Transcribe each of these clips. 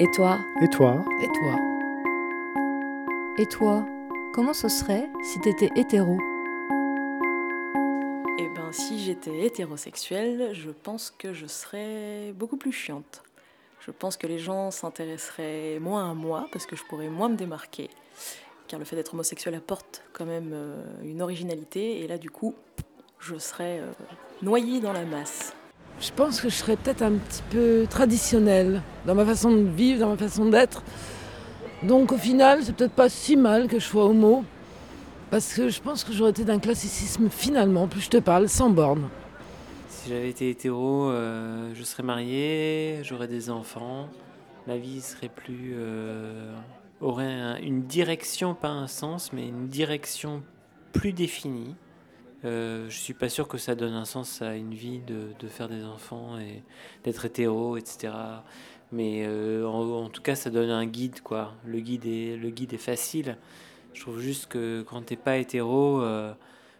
Et toi Et toi Et toi Et toi Comment ce serait si t'étais hétéro Eh ben, si j'étais hétérosexuelle, je pense que je serais beaucoup plus chiante. Je pense que les gens s'intéresseraient moins à moi parce que je pourrais moins me démarquer. Car le fait d'être homosexuel apporte quand même euh, une originalité et là, du coup, je serais euh, noyée dans la masse. Je pense que je serais peut-être un petit peu traditionnelle dans ma façon de vivre, dans ma façon d'être. Donc au final, c'est peut-être pas si mal que je sois homo, parce que je pense que j'aurais été d'un classicisme finalement, plus je te parle, sans borne. Si j'avais été hétéro, euh, je serais marié, j'aurais des enfants, ma vie serait plus. euh, aurait un- une direction, pas un sens, mais une direction plus définie. Euh, je suis pas sûr que ça donne un sens à une vie de, faire des enfants et d'être hétéro, etc. Mais euh, en, tout cas, ça donne un guide, quoi. Le guide est, le guide est facile. Je trouve juste que quand t'es pas hétéro, euh,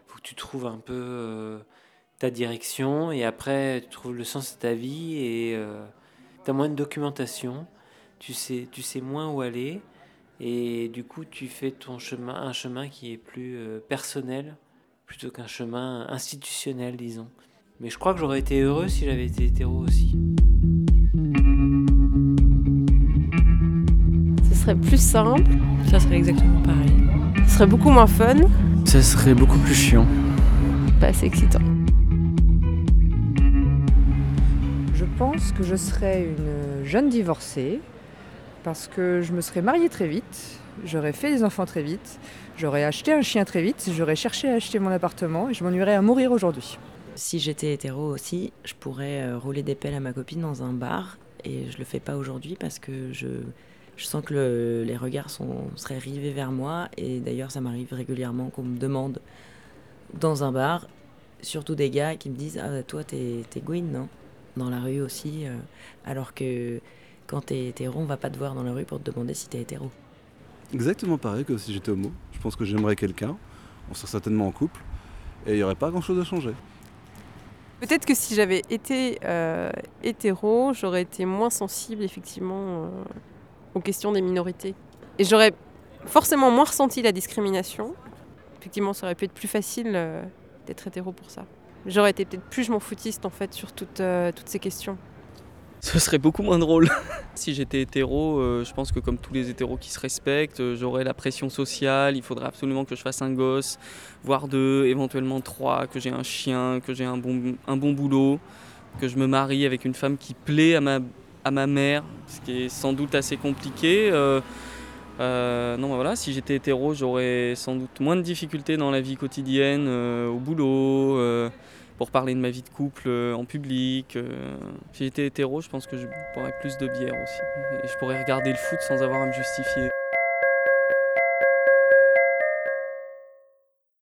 faut que tu trouves un peu euh, ta direction et après tu trouves le sens de ta vie et tu as moins de documentation. Tu sais, tu sais moins où aller et du coup tu fais ton chemin, un chemin qui est plus euh, personnel plutôt qu'un chemin institutionnel, disons. Mais je crois que j'aurais été heureux si j'avais été hétéro aussi. Ce serait plus simple, ça serait exactement pareil. Ce serait beaucoup moins fun, Ça serait beaucoup plus chiant. pas assez excitant. Je pense que je serais une jeune divorcée parce que je me serais mariée très vite, j'aurais fait des enfants très vite, j'aurais acheté un chien très vite, j'aurais cherché à acheter mon appartement et je m'ennuierais à mourir aujourd'hui. Si j'étais hétéro aussi, je pourrais euh, rouler des pelles à ma copine dans un bar et je le fais pas aujourd'hui parce que je, sens que le- les regards sont, seraient rivés vers moi et d'ailleurs ça m'arrive régulièrement qu'on me demande dans un bar, surtout des gars qui me disent ah toi t'es t'es Gwyn non? Dans la rue aussi euh, alors que quand t'es hétéro on va pas te voir dans la rue pour te demander si t'es hétéro. Exactement pareil que si j'étais homo. Je pense que j'aimerais quelqu'un, on serait certainement en couple, et il n'y aurait pas grand chose à changer. Peut-être que si j'avais été euh, hétéro, j'aurais été moins sensible effectivement euh, aux questions des minorités. Et j'aurais forcément moins ressenti la discrimination. Effectivement, ça aurait pu être plus facile euh, d'être hétéro pour ça. J'aurais été peut-être plus je m'en foutiste en fait sur toutes, euh, toutes ces questions. Ce serait beaucoup moins drôle. si j'étais hétéro, euh, je pense que comme tous les hétéros qui se respectent, euh, j'aurais la pression sociale, il faudrait absolument que je fasse un gosse, voire deux, éventuellement trois, que j'ai un chien, que j'ai un bon, boulot, que je me marie avec une femme qui plaît à ma, mère, ce qui est sans doute assez compliqué. Euh, non, bah voilà, si j'étais hétéro, j'aurais sans doute moins de difficultés dans la vie quotidienne, au boulot, pour parler de ma vie de couple euh, en public. euh. Si j'étais hétéro, je pense que je boirais plus de bière aussi. Et je pourrais regarder le foot sans avoir à me justifier.